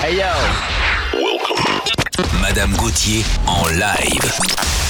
Hey yo. Welcome. Madame Gauthier en live.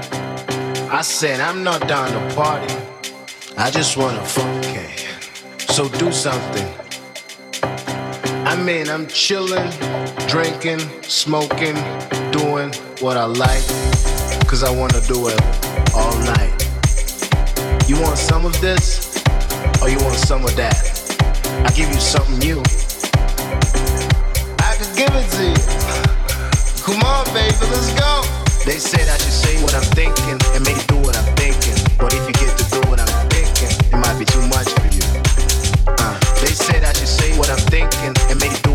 I said I'm not down to party. I just wanna funky. So do something. I mean, I'm chilling, drinking, smoking, doing what I like, cause I wanna do it all night. You want some of this, or you want some of that? I give you something new. I can give it to you. Come on, baby, let's go. They said I should say what I'm thinking and maybe do what I'm thinking. But if you get to do what I'm thinking, it might be too much for you. Uh, they said I should say what I'm thinking and do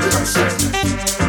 shake it.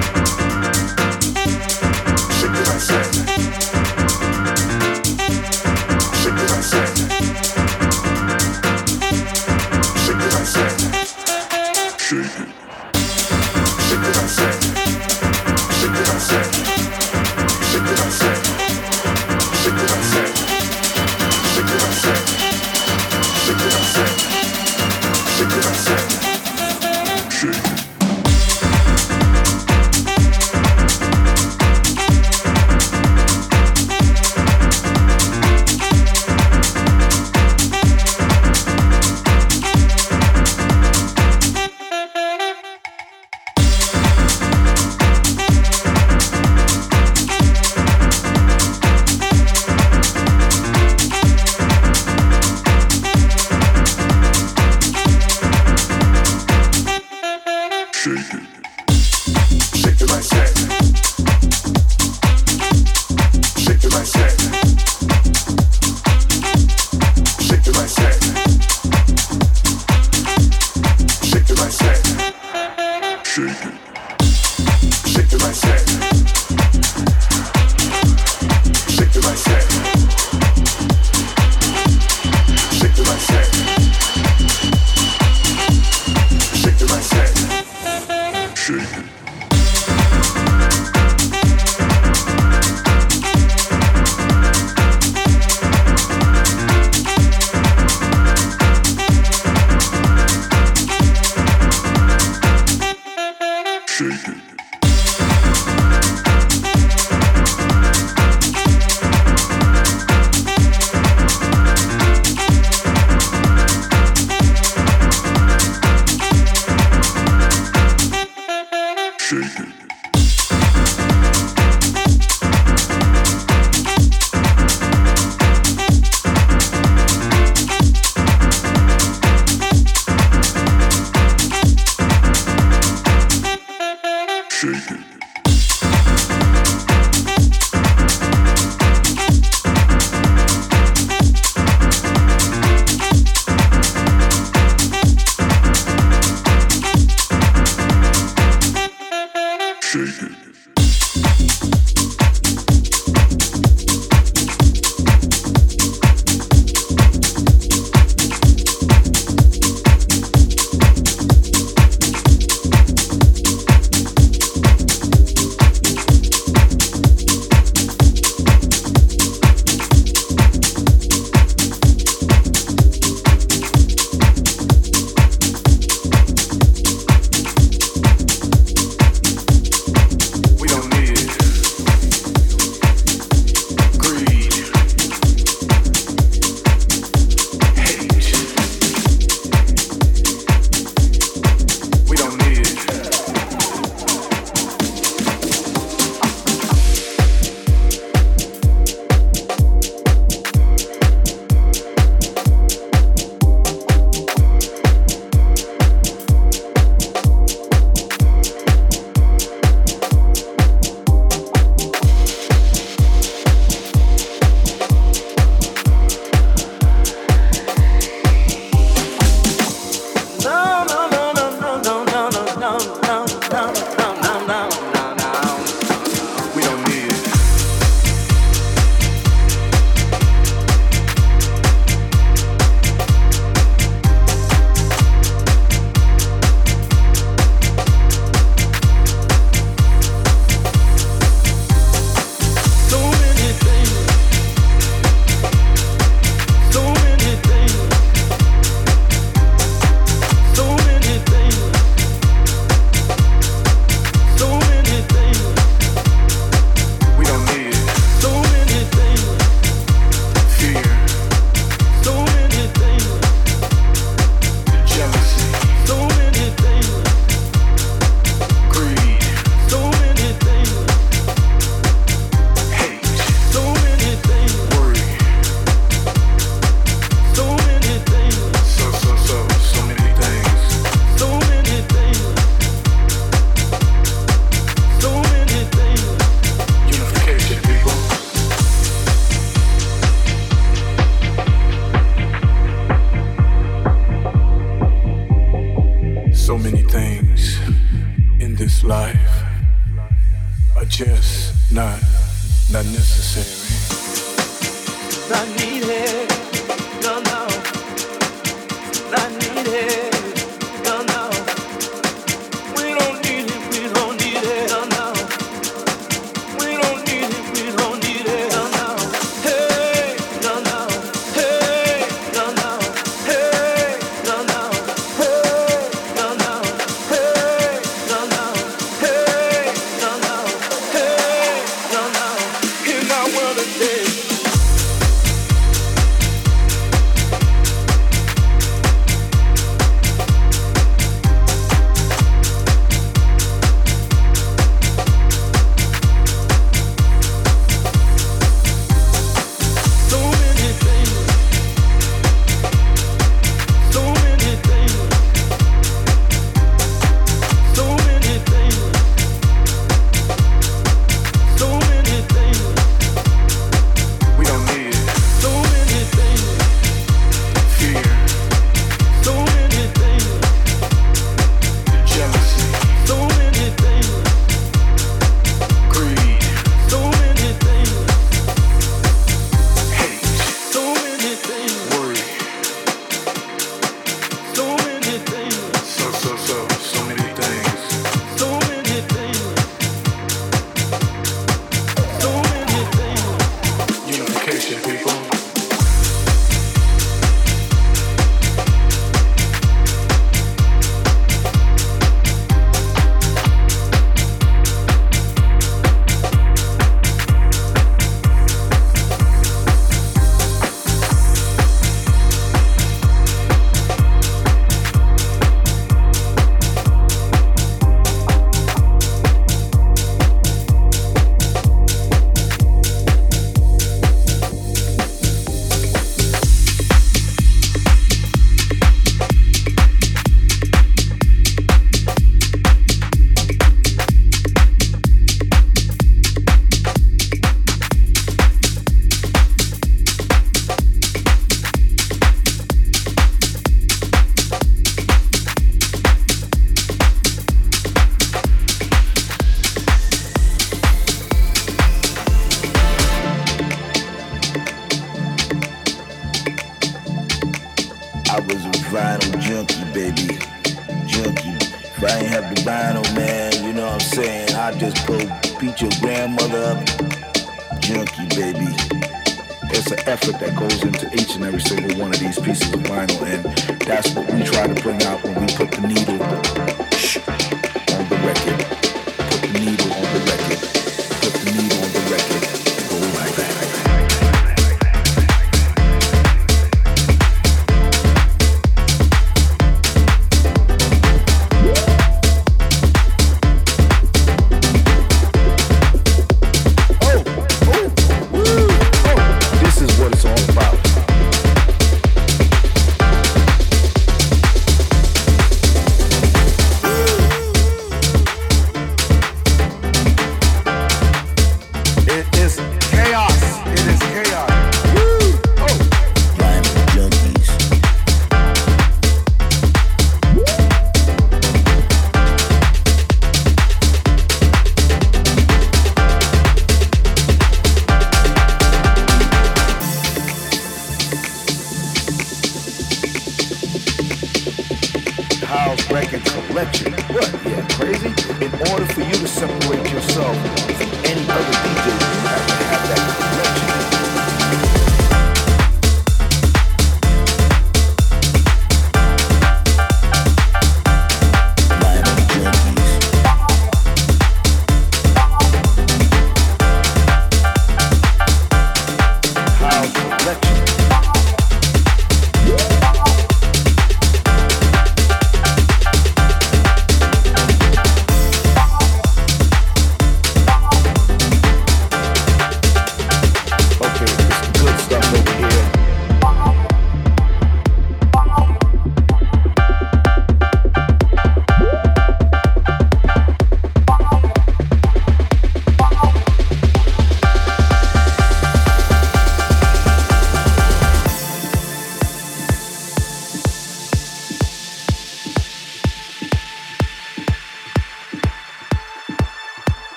Just not not necessary. Not effort that goes into each and every single one of these pieces of vinyl, and that's what we try to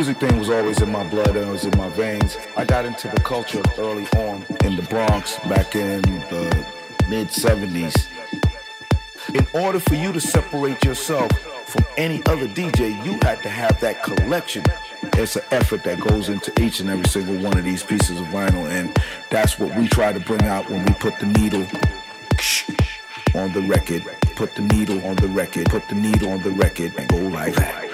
music thing was always in my blood and it was in my veins. I got into the culture early on in the Bronx back in the mid 70s. In order for you to separate yourself from any other DJ, you had to have that collection. It's an effort that goes into each and every single one of these pieces of vinyl, and that's what we try to bring out when we put the needle on the record, put the needle on the record, put the needle on the record, and go like that.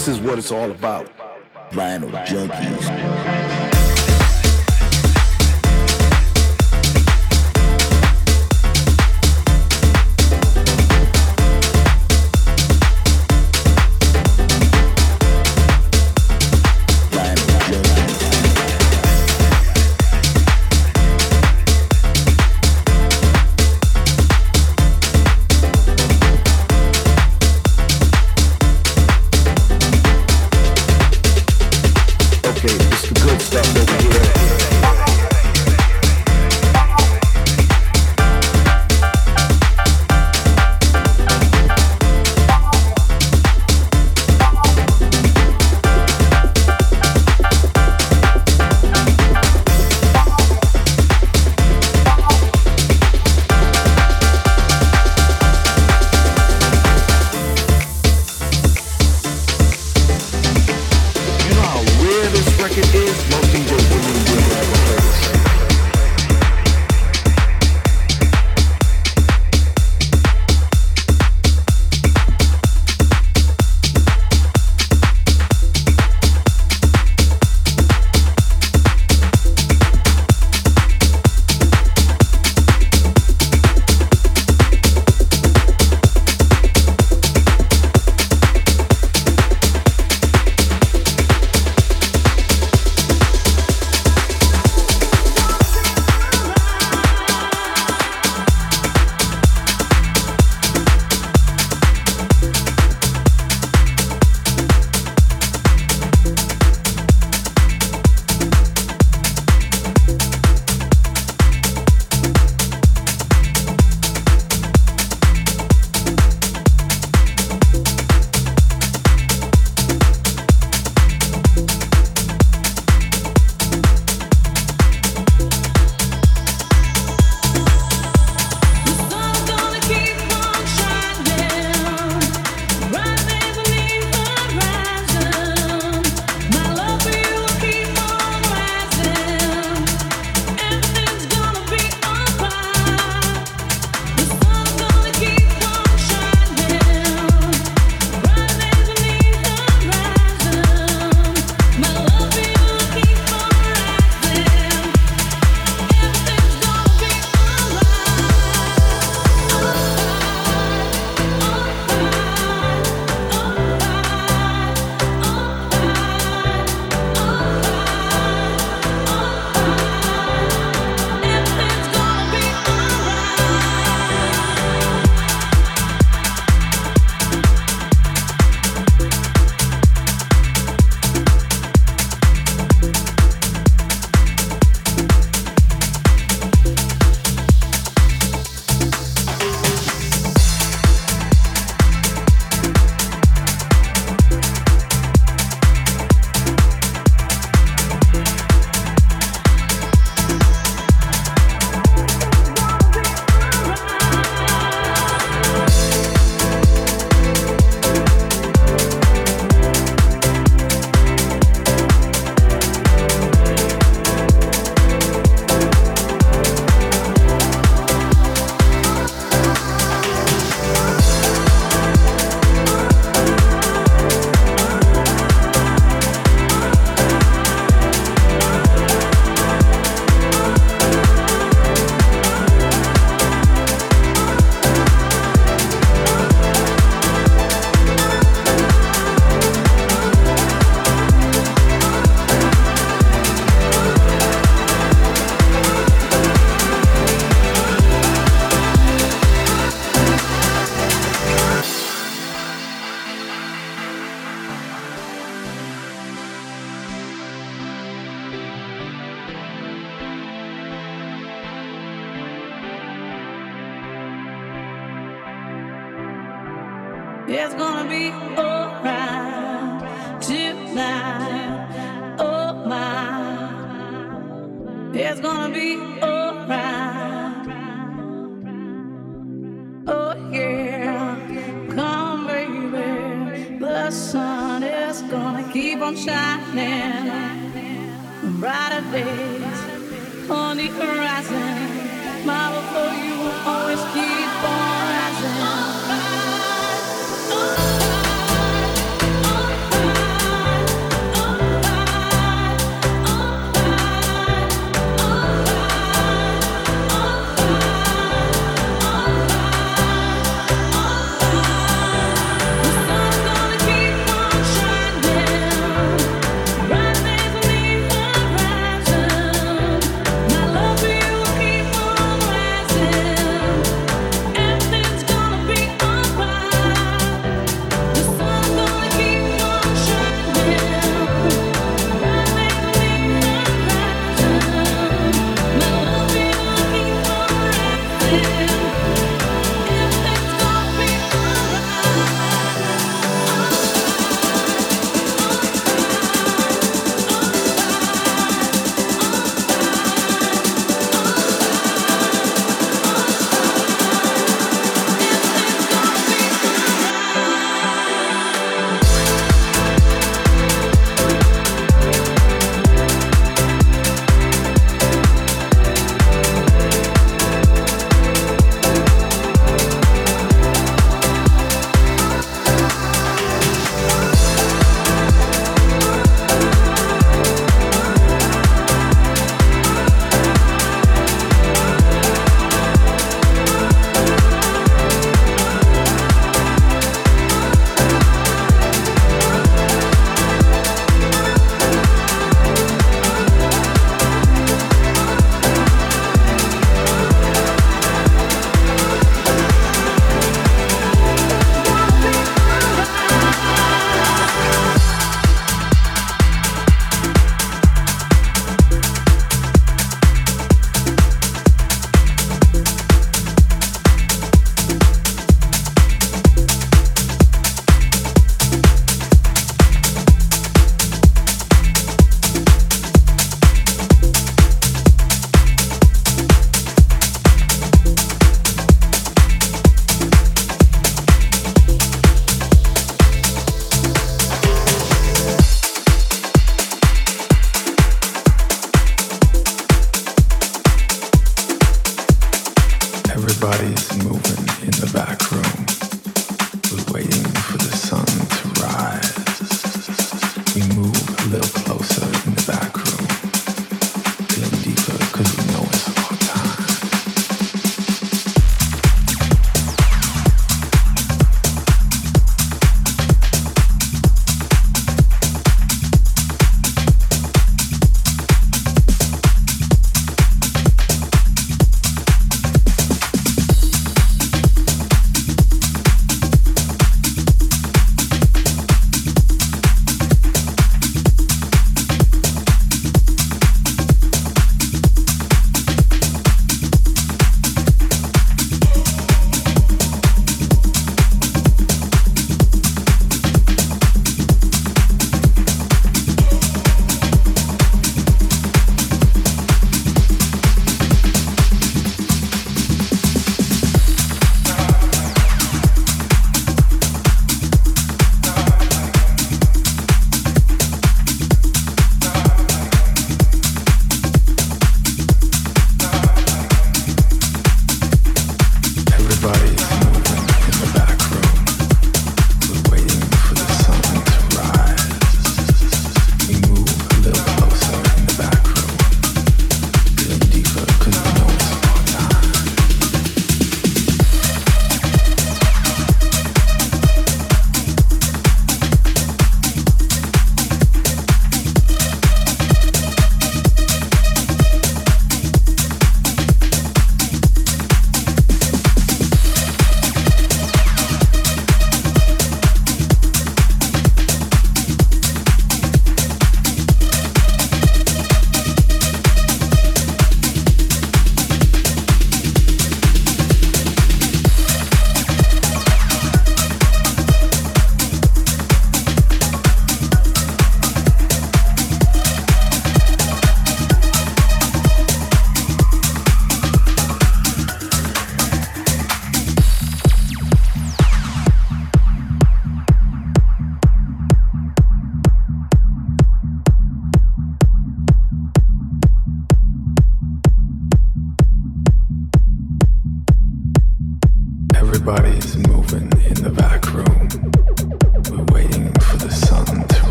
This is what it's all about. Vinyl junkies.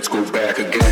let's go back again.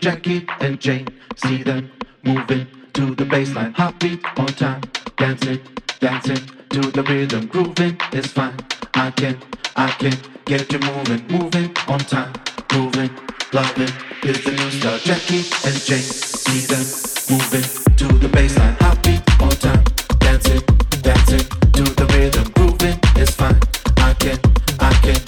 Jackie and Jane. See them moving to the bassline. Heartbeat on time. Dancing, dancing to the rhythm. Grooving is fine. I can, I can get you moving. Moving on time. Grooving, loving is the new style. Jackie and Jane. See them moving to the bassline. Heartbeat on time. Dancing, dancing to the rhythm. Grooving is fine. I can, I can.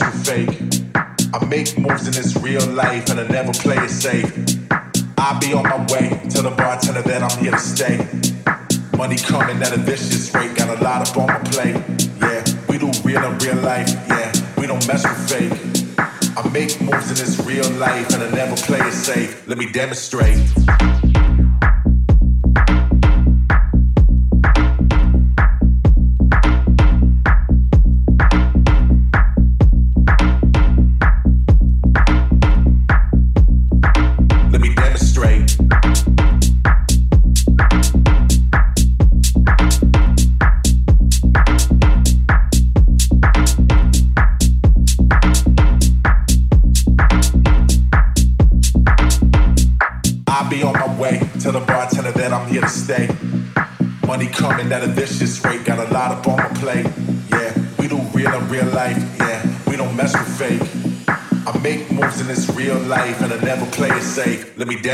fake. I make moves in this real life and I never play it safe. I be on my way, tell the bartender that I'm here to stay. Money coming at a vicious rate, got a lot up on my plate. Yeah, we do real in real life, yeah, we don't mess with fake. I make moves in this real life and I never play it safe. Let me demonstrate.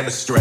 demonstrate.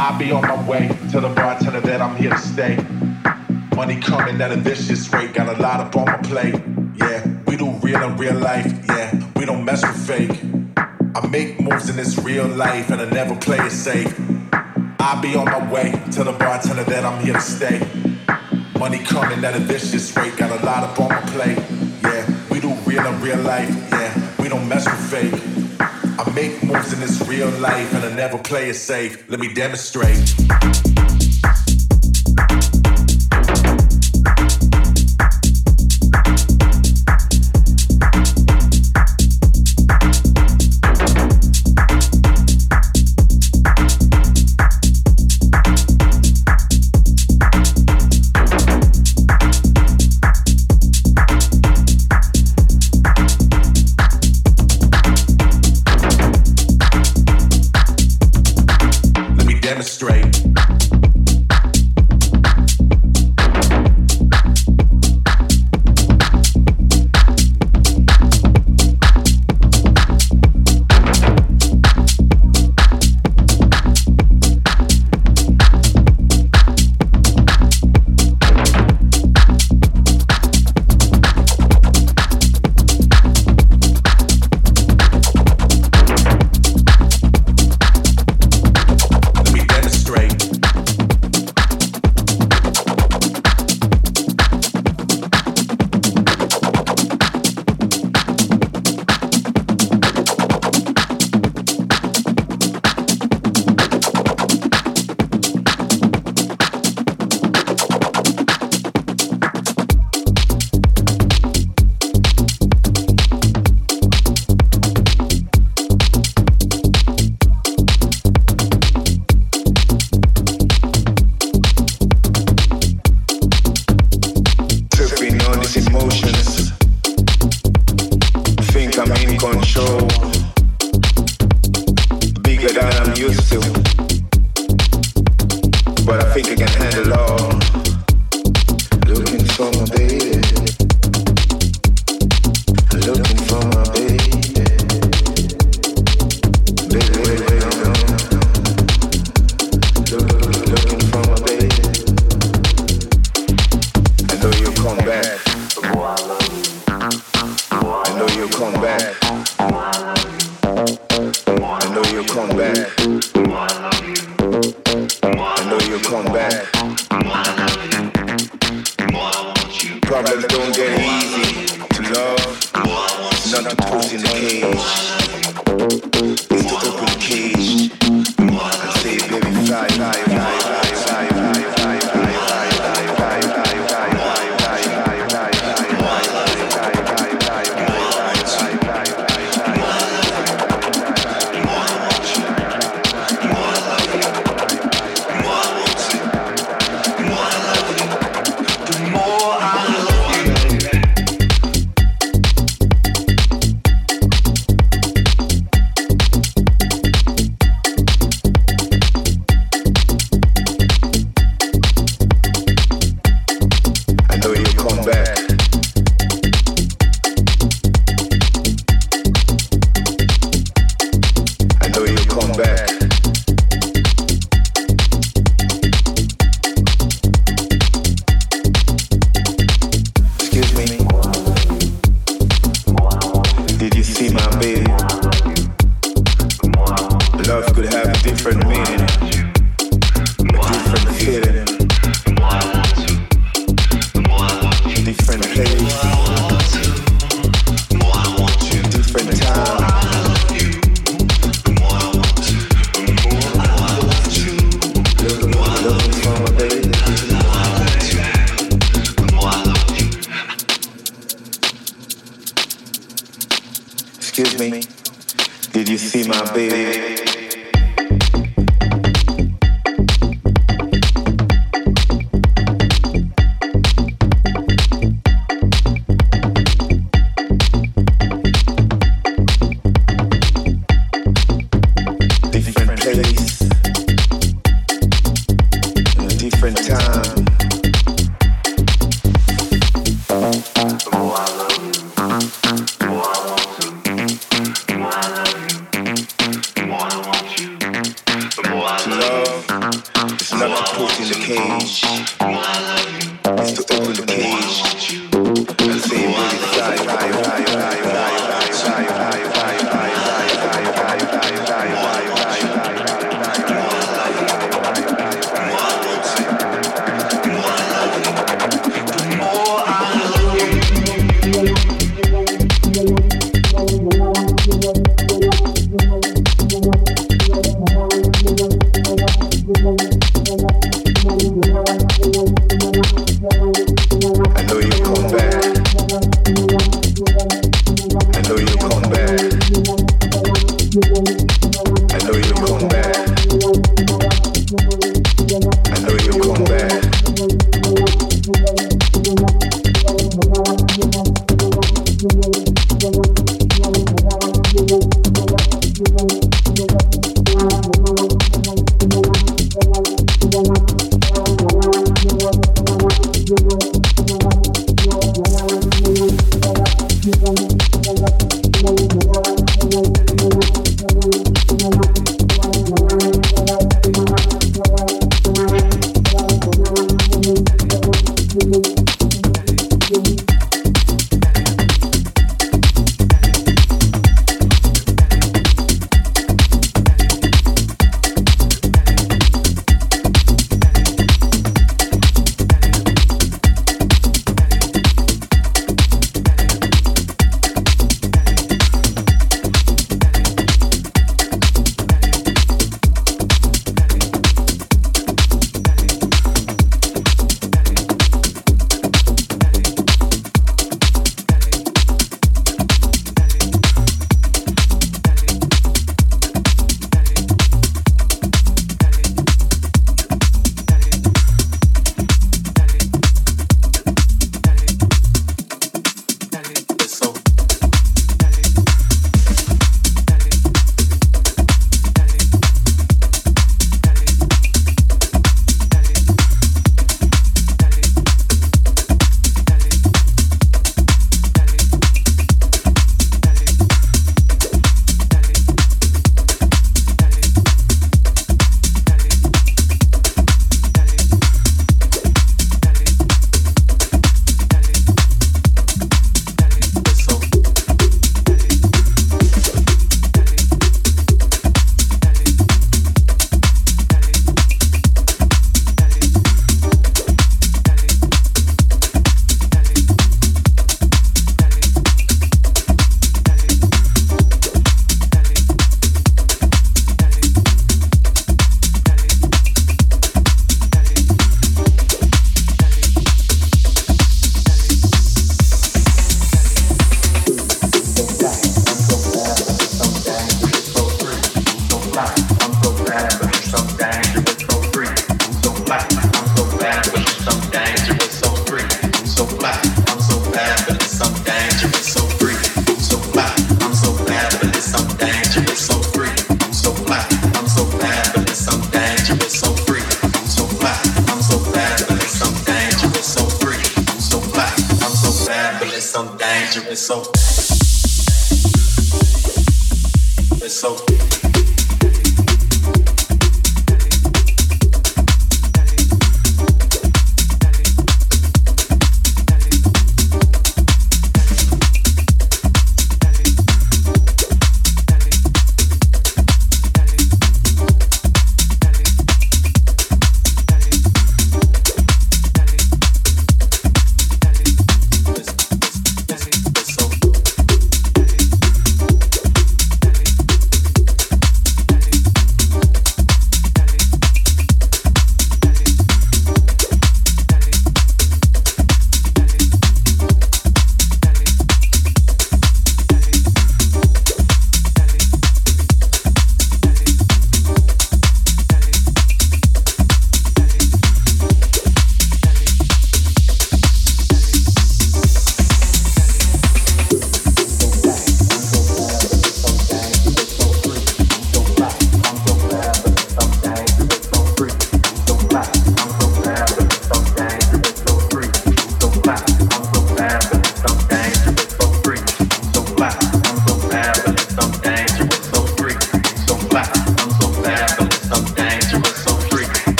I'll be on my way. Tell the bartender that I'm here to stay. Money coming at a vicious rate, got a lot up on my plate. Yeah, we do real in real life. Yeah, we don't mess with fake. I make moves in this real life and I never play it safe. I'll be on my way. Tell the bartender that I'm here to stay. Money coming at a vicious rate, got a lot up on my plate. Yeah, we do real in real life. Yeah, we don't mess with fake. I make moves in this real life and I never play it safe. Let me demonstrate.